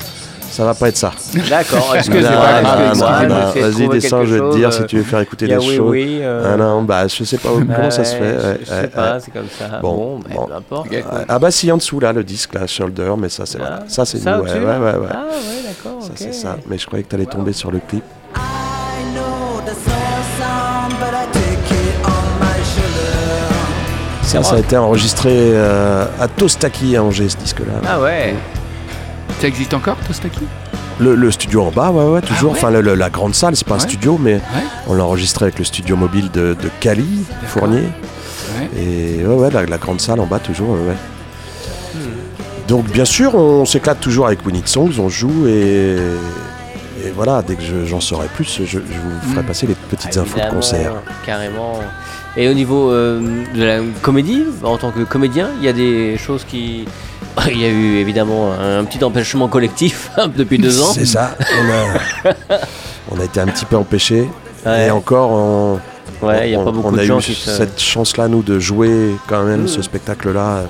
Ça va pas être ça. D'accord, excusez-moi. Vas-y, descends, je vais te dire euh, si tu veux faire écouter a des oui, choses. oui. euh, Ah non, bah je sais pas comment ça se fait. Je sais pas, ouais. c'est comme ça. Bon, Bon, mais bon. peu importe. Ok, cool. Ah bah si en dessous là le disque là shoulder mais ça c'est voilà. Ah, ça c'est nous ouais, ouais ouais ouais Ah ouais, d'accord. ça c'est ça mais je croyais que t'allais tomber sur le clip I know the slow sound, but I take it on my shoulder. ça ça a été enregistré euh, à Tostaki à Angers ce disque là Ah ouais. Ça existe encore, Tostaki? Le, le studio en bas ouais ouais toujours Ah ouais enfin le- le- la grande salle c'est pas un studio mais Ouais. on l'a enregistré avec le studio mobile de, de Cali Fournier Ouais. et ouais ouais la, la grande salle en bas toujours ouais, ouais. Hmm. donc bien sûr on s'éclate toujours avec We Need Songs on joue et et voilà, dès que je- j'en saurai plus, je, je vous ferai Mm. passer les petites Ah, infos de concert. Carrément. Et au niveau euh, de la comédie, en tant que comédien, il y a des choses qui. Il y a eu évidemment un, petit empêchement collectif depuis deux ans. C'est ça, on a, on a été un petit peu empêchés. Ouais. Et encore, on, Ouais, a on- pas beaucoup on de a gens eu qui cette chance-là, nous, de jouer quand même Mm. ce spectacle-là euh,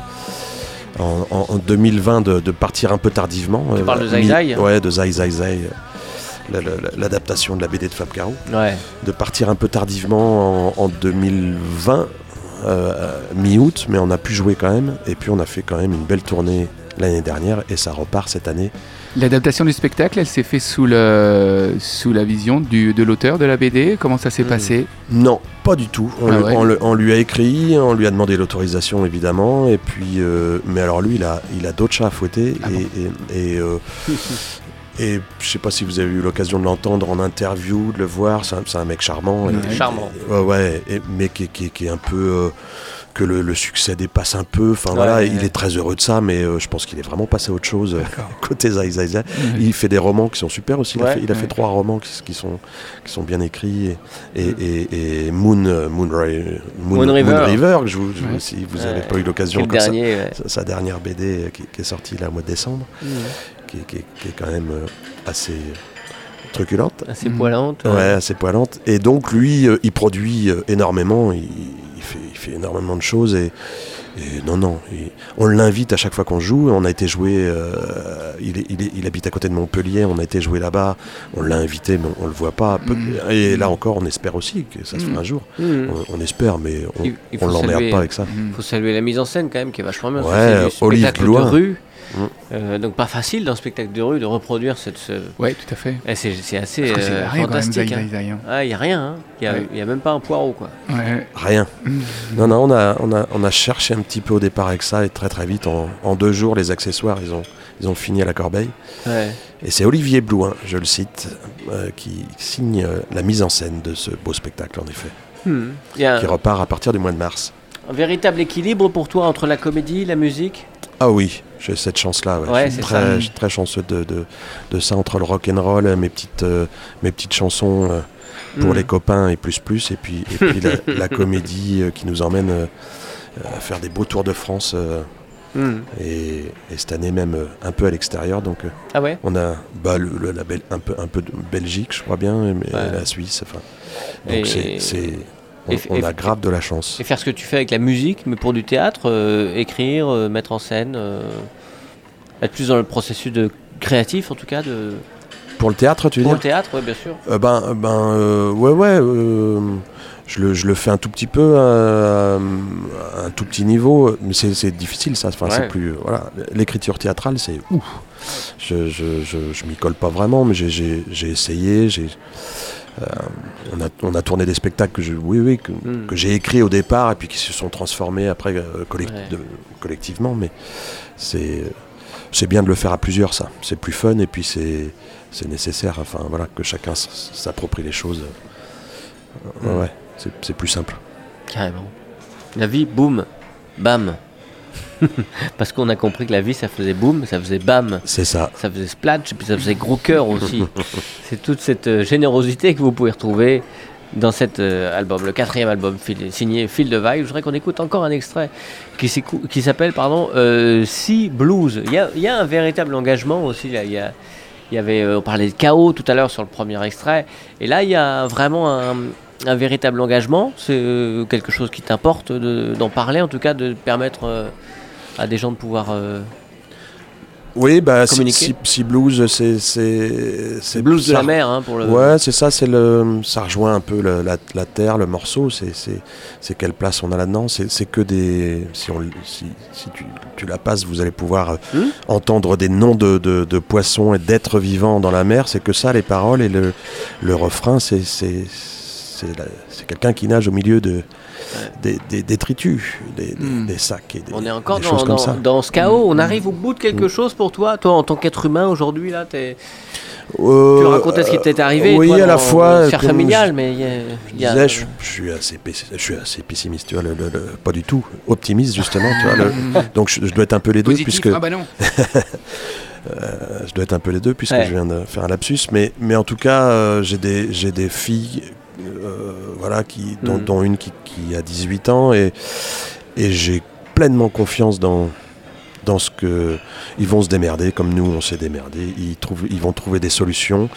en, en- en 2020, de, de partir un peu tardivement. Tu Euh, parles de Zai Zai Ouais, de Zai Zai Zai, euh, la- la- la- l'adaptation de la BD de Fab Caro. Ouais. De partir un peu tardivement en, en 2020, euh, mi-août, mais on a pu jouer quand même. Et puis on a fait quand même une belle tournée l'année dernière et ça repart cette année. L'adaptation du spectacle, elle s'est faite sous, le, sous la vision du, de l'auteur de la BD. Comment ça s'est Mm. passé? Non, pas du tout. On, Ah ouais. on le- on lui a écrit, on lui a demandé l'autorisation évidemment, et puis, euh, mais alors lui, il a, il a d'autres chats à fouetter, Ah et, et, et, euh, et je sais pas si vous avez eu l'occasion de l'entendre en interview, de le voir, c'est un, c'est un mec charmant. Et- Charmant. et- ouais, ouais, et- mais qui, qui- qui est un peu... euh, que le, le succès dépasse un peu, enfin Ouais, voilà, ouais. il est très heureux de ça, mais euh, je pense qu'il est vraiment passé à autre chose euh, côté Zai Zai Zai. Il fait des romans qui sont super aussi. Il a fait, il a Ouais. fait trois romans qui, qui sont, qui sont bien écrits. Et, et, et- et Moon, euh, Moon, Ra- Moon- Moon River. que je vous- je- Ouais. si vous Ouais. n'avez pas eu l'occasion, sa, sa- sa dernière BD qui, qui est sortie là au mois de décembre, Mmh. Qui, est- qui est- qui est quand même euh, assez truculente. Assez poilante. Ouais, assez poilante. Et donc lui, euh, il produit euh, énormément, il, il fait, il fait énormément de choses et, et non, non, il- on l'invite à chaque fois qu'on joue. On a été joué, euh, il, il, il habite à côté de Montpellier, on a été joué là-bas, on l'a invité, mais on, le voit pas. Mm. Et là encore, on espère aussi que ça se Mm. fera un jour. Mmh. On, on espère, mais on, Il- il on faut l'emmerde pas avec ça. Mm. faut saluer la mise en scène quand même qui est vachement bien. Ouais, Olive Blois. de rue. Euh, donc pas facile dans le spectacle de rue de reproduire cette. ce- Ouais, tout à fait. Eh, c'est c'est assez Parce que c'est euh, Zai fantastique. Zai hein. Zai, hein. Ah, il y a rien. hein. Il y, a- Ouais. il y a même pas un poireau quoi. Ouais. Rien. Non, non, on a, on, a, on a cherché un petit peu au départ avec ça et très très vite, en, en deux jours, les accessoires, ils ont, ils ont fini à la corbeille. Ouais. Et c'est Olivier Blouin, je le cite, euh, qui signe euh, la mise en scène de ce beau spectacle, en effet, Hmm. Il a qui repart à partir du mois de mars. Un véritable équilibre pour toi entre la comédie, la musique? Ah oui, j'ai cette chance-là. Ouais. Ouais, je suis très, chanceux de, de, de ça, entre le rock and roll, mes petites, euh, mes petites chansons euh, pour Hmm. les copains et plus plus, et puis, et puis la, la comédie euh, qui nous emmène à faire des beaux tours de France, Hmm. et, et cette année même euh, un peu à l'extérieur. Donc euh, Ah ouais? on a bah, le, le label un peu, un peu de Belgique, je crois bien, mais Ouais. la Suisse. Enfin, donc c'est- on, et- on et- a grave de la chance. Et faire ce que tu fais avec la musique, mais pour du théâtre, euh, écrire, euh, mettre en scène, euh, être plus dans le processus de créatif en tout cas de Pour le théâtre, tu veux pour dire le théâtre, ouais, bien sûr. Euh, Ben, ben ouais, ouais. je, le, je le fais un tout petit peu, à un tout petit niveau, mais c'est, difficile ça. Enfin, Ouais. c'est plus, voilà. L'écriture théâtrale, c'est ouf. Je, je, je, m'y colle pas vraiment, mais j'ai, essayé. J'ai, euh, on, a, on a tourné des spectacles que, je, oui, oui, que, Mm. que j'ai écrits au départ et puis qui se sont transformés après euh, collect- Ouais. de- collectivement. Mais c'est, c'est bien de le faire à plusieurs, ça. C'est plus fun et puis c'est, c'est nécessaire. Enfin, voilà, que chacun s'approprie les choses. Euh, Mm. Ouais, c'est, c'est plus simple. Carrément. La vie, boum, bam. Parce qu'on a compris que la vie, ça faisait boum, ça faisait bam, C'est ça. ça faisait splash, et puis ça faisait gros cœur aussi. C'est toute cette euh, générosité que vous pouvez retrouver dans cet euh, album, le quatrième album signé Phil de Vibe. Je voudrais qu'on écoute encore un extrait qui, s'appelle pardon euh, Sea Blues. Il y, a, il y a un véritable engagement aussi. Là. Il, y a, il y avait, on parlait de chaos tout à l'heure sur le premier extrait, et là il y a vraiment un, un véritable engagement. C'est euh, quelque chose qui t'importe de- d'en parler, en tout cas de permettre euh, à des gens de pouvoir. euh, Oui, bah, si, si- blues, c'est c'est c'est blues de la mer hein, pour le. Ouais, c'est ça, c'est le, ça rejoint un peu le- la, la terre, le morceau. C'est, c'est, quelle place on a là-dedans. C'est, c'est que des, si on, si, si tu, tu la passes, vous allez pouvoir Hmm. entendre des noms de, de, de poissons et d'êtres vivants dans la mer. C'est que ça, les paroles et le, le refrain, c'est, c'est, c'est, quelqu'un qui nage au milieu de des, des détritus, des, des- Hmm. des sacs et des, On est encore dans, choses comme dans- ça. dans ce chaos. On arrive au bout de quelque Mm. chose pour toi. Toi, en tant qu'être humain aujourd'hui, là, t'es- Euh, tu racontais ce qui t'est arrivé. Oui, toi, à la dans fois. la je- mais il y a- Je il y a- disais, je, je suis assez, pessi- je suis assez pessimiste, tu vois, le, le- le- pas du tout, optimiste justement, tu vois. donc je, dois être un peu les deux, Positif, puisque ah bah non. euh, je dois être un peu les deux, puisque Ouais. je viens de faire un lapsus. Mais, mais en tout cas, euh, j'ai des, filles, voilà, qui, dont, Mhm. dont une qui, qui a 18 ans, et, et j'ai pleinement confiance dans dans ce que ils vont se démerder comme nous on s'est démerdé. Ils trouvent ils vont trouver des solutions.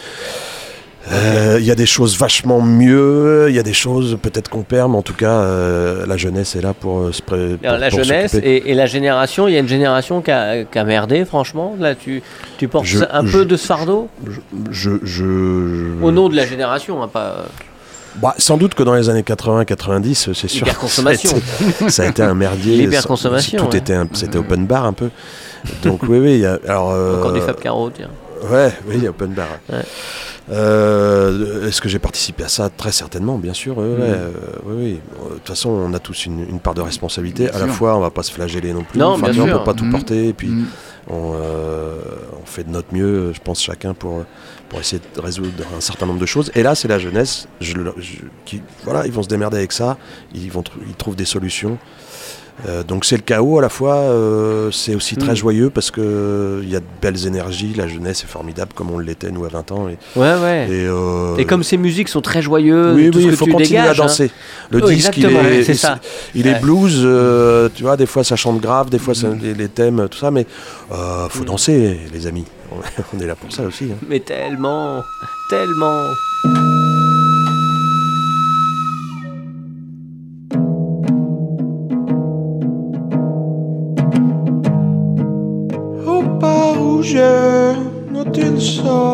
Euh, il y a des choses vachement mieux, il y a des choses peut-être qu'on perd, mais en tout cas, euh, la jeunesse est là pour euh, se pré- pour- Alors, la pour jeunesse et, et la génération, il y a une génération qui a, qui a merdé, franchement. Là, tu, tu portes Je- un je- peu de ce fardeau Je, je, je- au nom de la génération, hein, pas Bah, sans doute que dans les années 80-90, c'est sûr. Hyperconsommation. Ça a été, ça a été un merdier. L'hyperconsommation, Tout ouais. était, c'était open bar un peu. Donc oui, oui. y a- alors, euh, encore du Fab Caro, tiens. Ouais, oui, open bar. Ouais. Euh, Est-ce que j'ai participé à ça? Très certainement, bien sûr. Mm. euh, oui, oui. De toute façon, on a tous une, une part de responsabilité. Bien à la fois, on va pas se flageller non plus. Non, Enfin, bien sûr. On peut pas tout Mm. porter. Et puis, Mm. on, euh, on fait de notre mieux, je pense, chacun pour, pour essayer de résoudre un certain nombre de choses. Et là, c'est la jeunesse je, le- je- qui, voilà, ils vont se démerder avec ça, ils, vont tr- ils trouvent des solutions. Euh, donc c'est le chaos à la fois, euh, c'est aussi très Mm. joyeux parce que il y a de belles énergies, la jeunesse est formidable comme on l'était nous à 20 ans. Et, Ouais, ouais. et, euh, Et comme ces musiques sont très joyeuses, oui, tout oui, ce il que faut tu continuer dégages, à hein. danser. Le Oh, disque, il est, ça. il est blues, tu vois, des fois ça chante grave, des fois ça- Mm. les, les thèmes, tout ça, mais faut danser, les amis. On est là pour ça aussi. hein. Mais tellement, tellement. Au pas où j'ai noté le sol.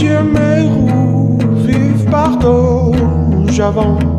Yeux mérous, vive pardon, j'avance.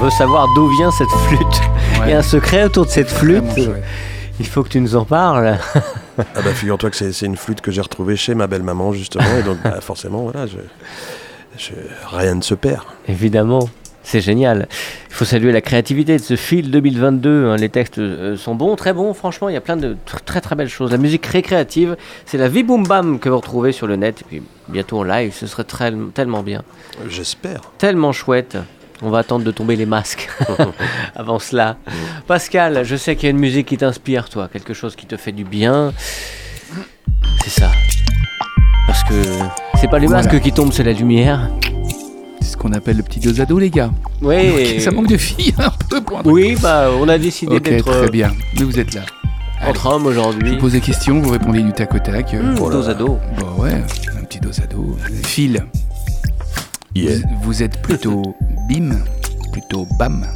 Veut savoir d'où vient cette flûte. Il y a un secret autour de cette flûte. Il faut que tu nous en parles. Ah bah figure-toi que c'est c'est une flûte que j'ai retrouvée chez ma belle-maman justement, et donc bah, forcément voilà, je, je- rien ne se perd. Évidemment, c'est génial. Il faut saluer la créativité de ce fil 2022. hein. Les textes euh, sont bons, très bons. Franchement, il y a plein de tr- très très belles choses. La musique récréative, c'est la vie boom bam que vous retrouvez sur le net. Et puis bientôt en live, ce serait très- tellement bien, J'espère. tellement chouette. On va attendre de tomber les masques avant cela. Pascal, je sais qu'il y a une musique qui t'inspire, toi, quelque chose qui te fait du bien. C'est ça. Parce que c'est pas les Voilà. masques qui tombent, c'est la lumière. C'est ce qu'on appelle le petit dosado, les gars. Oui. Ça manque de filles un peu pour un truc. Oui, bah on a décidé Ok, d'être très euh, bien. Mais vous êtes là. entre hommes Je aujourd'hui. vous pose des questions, vous répondez du tac au tac. Mmh, voilà. dos à dos. Bon, ouais, un petit dosado. Phil, Yeah. vous, vous êtes plutôt bim, plutôt bam,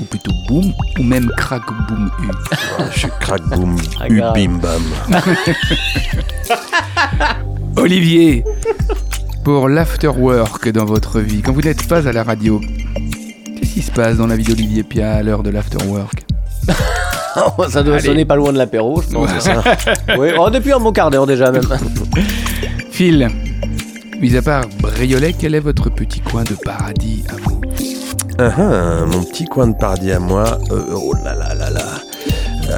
ou plutôt boum, ou même crack boum u. Je suis crack boom, Ah, u bim bam. Olivier, pour l'afterwork dans votre vie, quand vous n'êtes pas à la radio, qu'est-ce qui se passe dans la vie d'Olivier Pia à l'heure de l'afterwork? Ça doit Allez. sonner pas loin de l'apéro, je pense. Ouais. c'est ça. oui, oh, depuis un bon quart d'heure déjà même. Phil, mis à part Briolet, quel est votre petit coin de paradis à vous? Ah, ah, mon petit coin de paradis à moi, euh, oh là là là là.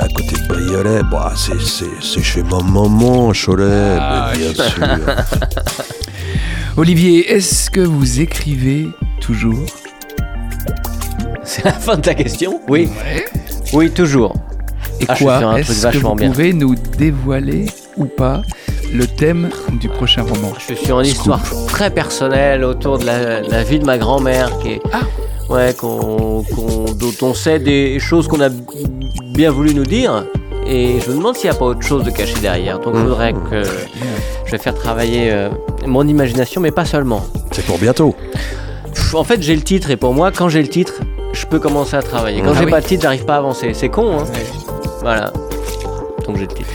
À côté de Briolet, bah, c'est- c'est c'est chez ma maman, Cholet, Ah, mais bien sûr. Olivier, est-ce que vous écrivez toujours? C'est la fin de ta question? Oui, Ouais. oui, toujours. Et Ah, quoi Est-ce que vachement vous bien. pouvez nous dévoiler ou pas le thème du prochain roman? Je suis sur une histoire très personnelle autour de la, la vie de ma grand-mère qui est. Ah. Ouais, qu'on- qu'on- dont on sait des choses qu'on a bien voulu nous dire. Et je me demande s'il n'y a pas autre chose de caché derrière. Donc je voudrais que. Je vais faire travailler euh, mon imagination, mais pas seulement. C'est pour bientôt. En fait, j'ai le titre et pour moi, quand j'ai le titre, je peux commencer à travailler. Quand Ah j'ai oui. pas de titre, j'arrive pas à avancer. C'est con, hein Voilà. Donc j'ai le titre.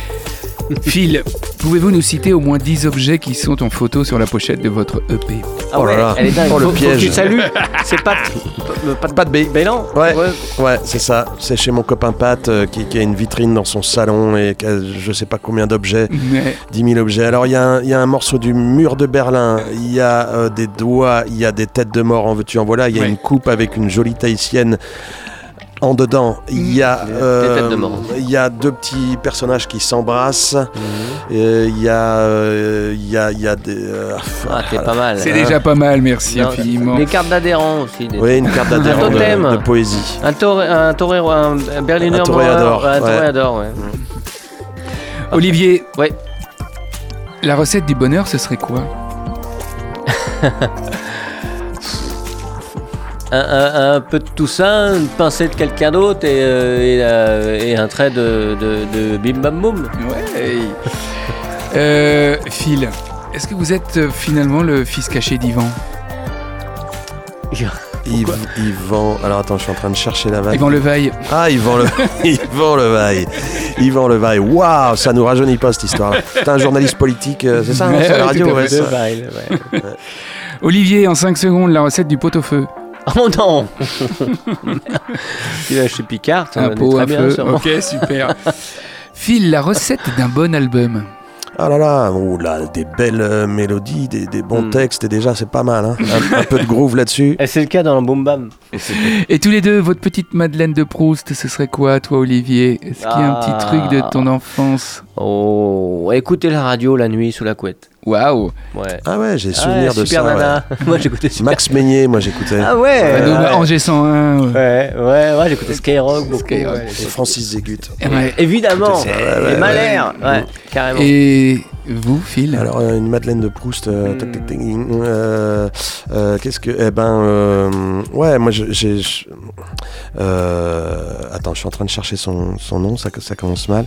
Phil, pouvez-vous nous citer au moins 10 objets qui sont en photo sur la pochette de votre EP Ah Oh là ouais, là. elle est dingue. Oh, le Faut- faut que piège. tu salues. C'est de B. Bélan Ouais. Ouais, c'est ça. C'est chez mon copain Pat euh, qui, qui a une vitrine dans son salon et qui a je sais pas combien d'objets, Mais 10 000 objets. Alors il y, a un- il y a un morceau du mur de Berlin, il y a euh, des doigts, il y a des têtes de mort en veux-tu en voilà, il y a Ouais. une coupe avec une jolie tahitienne en dedans. Il y a euh, il y a deux petits personnages qui s'embrassent. Euh, Il y a euh, il y a il y a des euh, Ah, t'es pas mal. c'est hein. déjà pas mal, merci Non, infiniment. Des cartes d'adhérents aussi. des- oui, une carte d'adhérent de, de poésie. Un, tor un, torero, un, Berliner Un toréador, Un ouais. Olivier, Ouais. la recette du bonheur, ce serait quoi? Un, un- un peu de tout ça, une pincée de quelqu'un d'autre et, euh, et, euh, et un trait de, de, de bim bam boum. Ouais. Euh, Phil, est-ce que vous êtes finalement le fils caché d'Ivan Yves, Yvan, alors attends, je suis en train de chercher la vanne. Yvan Levaille Ah, Yvan, le... Yvan Levaille. Yvan Levaille. Waouh, ça nous rajeunit pas cette histoire. T'es un journaliste politique, c'est ça, hein, Ouais, la radio ça. Ouais. Olivier, en 5 secondes, la recette du pot-au-feu. Oh non Il a chez Picard, Un pot, bien, feu. Ok, super. Phil, la recette d'un bon album. Ah là là, oh là, des belles euh, mélodies, des, des bons Hmm. textes, et déjà c'est pas mal. Hein. Un, un peu de groove là-dessus. Et c'est le cas dans le boom bam. Et tous les deux, votre petite Madeleine de Proust, ce serait quoi, toi, Olivier? Est-ce qu'il y a un petit Ah. truc de ton enfance? Oh, écoutez la radio la nuit sous la couette. Waouh Ouais. Ah ouais, j'ai Ah souvenir ouais, de Super ça. ouais. Moi j'écoutais Super Max Meignier, moi j'écoutais. Ah ouais, Euh, ouais. Angers 101. ouais. Ouais, ouais, ouais, j'écoutais Skyrock beaucoup. Skyrock. Francis Zégut. Ouais. Évidemment, Ouais, ouais, et Malher, ouais, carrément. Et Vous, Phil Alors, euh, une Madeleine de Proust. euh, tac, tac, tac, euh, euh, Qu'est-ce que. Eh ben. euh, ouais, moi, je- j'ai. euh, attends, je suis en train de chercher son, son nom, ça, ça commence mal.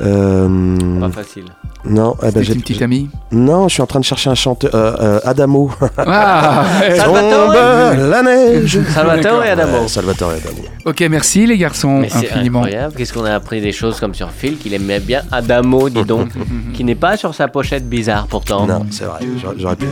Euh, Pas facile. Non, eh ben, j'ai- une petite amie non, je suis en train de chercher un chanteur. euh, euh, Adamo. Ah ouais. Salvatore la neige. Salvatore et Adamo. Ouais, Salvatore et Adamo. Ok, merci les garçons, Mais infiniment. incroyable, qu'est-ce qu'on a appris des choses comme sur Phil, qu'il aimait bien Adamo, dis donc, qui n'est pas sur sa pochette bizarre pourtant. Non, c'est vrai, j'aurais- j'aurais pu.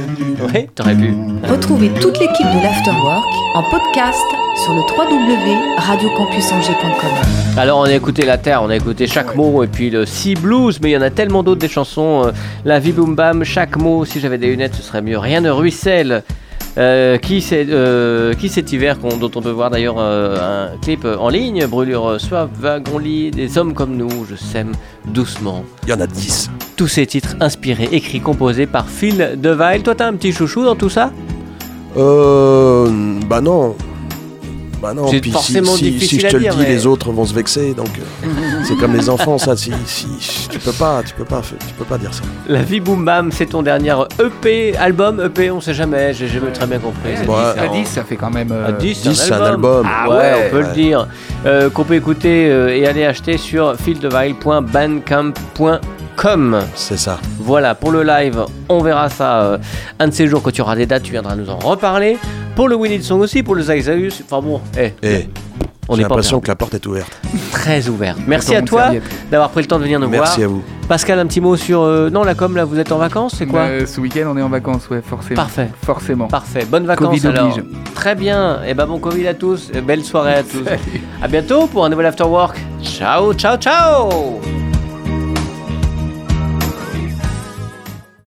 Oui, t'aurais pu. Retrouvez toute l'équipe de l'Afterwork en podcast sur le www.radiocampusangers.com. Alors on a écouté La Terre, on a écouté chaque mot et puis le Sea Blues, mais il y en a tellement d'autres des chansons. euh, la vie boom bam, chaque mot, si j'avais des lunettes ce serait mieux. Rien ne ruisselle. Euh, qui c'est euh, qui cet hiver qu'on- dont on peut voir d'ailleurs euh, un clip en ligne? Brûlure suave, wagon lit, des hommes comme nous, je sème doucement. Il y en a 10. Tous ces titres inspirés, écrits, composés par Phil Devaille. Toi t'as un petit chouchou dans tout ça? Euh. Bah non. Bah non, C'est puis si- forcément si, si, je te le dis, mais- les autres vont se vexer, donc euh, c'est comme les enfants, ça. Si, si, tu peux pas, tu peux pas, tu peux pas dire ça. La vie boom bam, c'est ton dernier EP, album, EP, on sait jamais, j'ai jamais très bien compris. C'est Ouais. À différent. 10, ça fait quand même. euh, À 10, 10, c'est un album. Ah Ah ouais, ouais, on peut le dire. Euh, Qu'on peut écouter euh, et aller acheter sur fieldevile.bandcamp.com. C'est ça. Voilà, pour le live, on verra ça euh, un de ces jours quand tu auras des dates, tu viendras nous en reparler. Pour le Winnie the Song aussi, pour le Zaisaus, enfin bon, eh, Et on j'ai est pas l'impression que la porte est ouverte. très ouvert. Merci à toi d'avoir pris le temps de venir nous Merci voir. à vous. Pascal, un petit mot sur... euh, non, la com, là, vous êtes en vacances, c'est quoi Euh, ce week-end, on est en vacances, ouais, forcément. Parfait. Forcément. Parfait, bonnes vacances Covid alors. oblige. Très bien, et ben bon Covid à tous, et belle soirée à tous. À bientôt pour un nouvel After Work. Ciao, ciao, ciao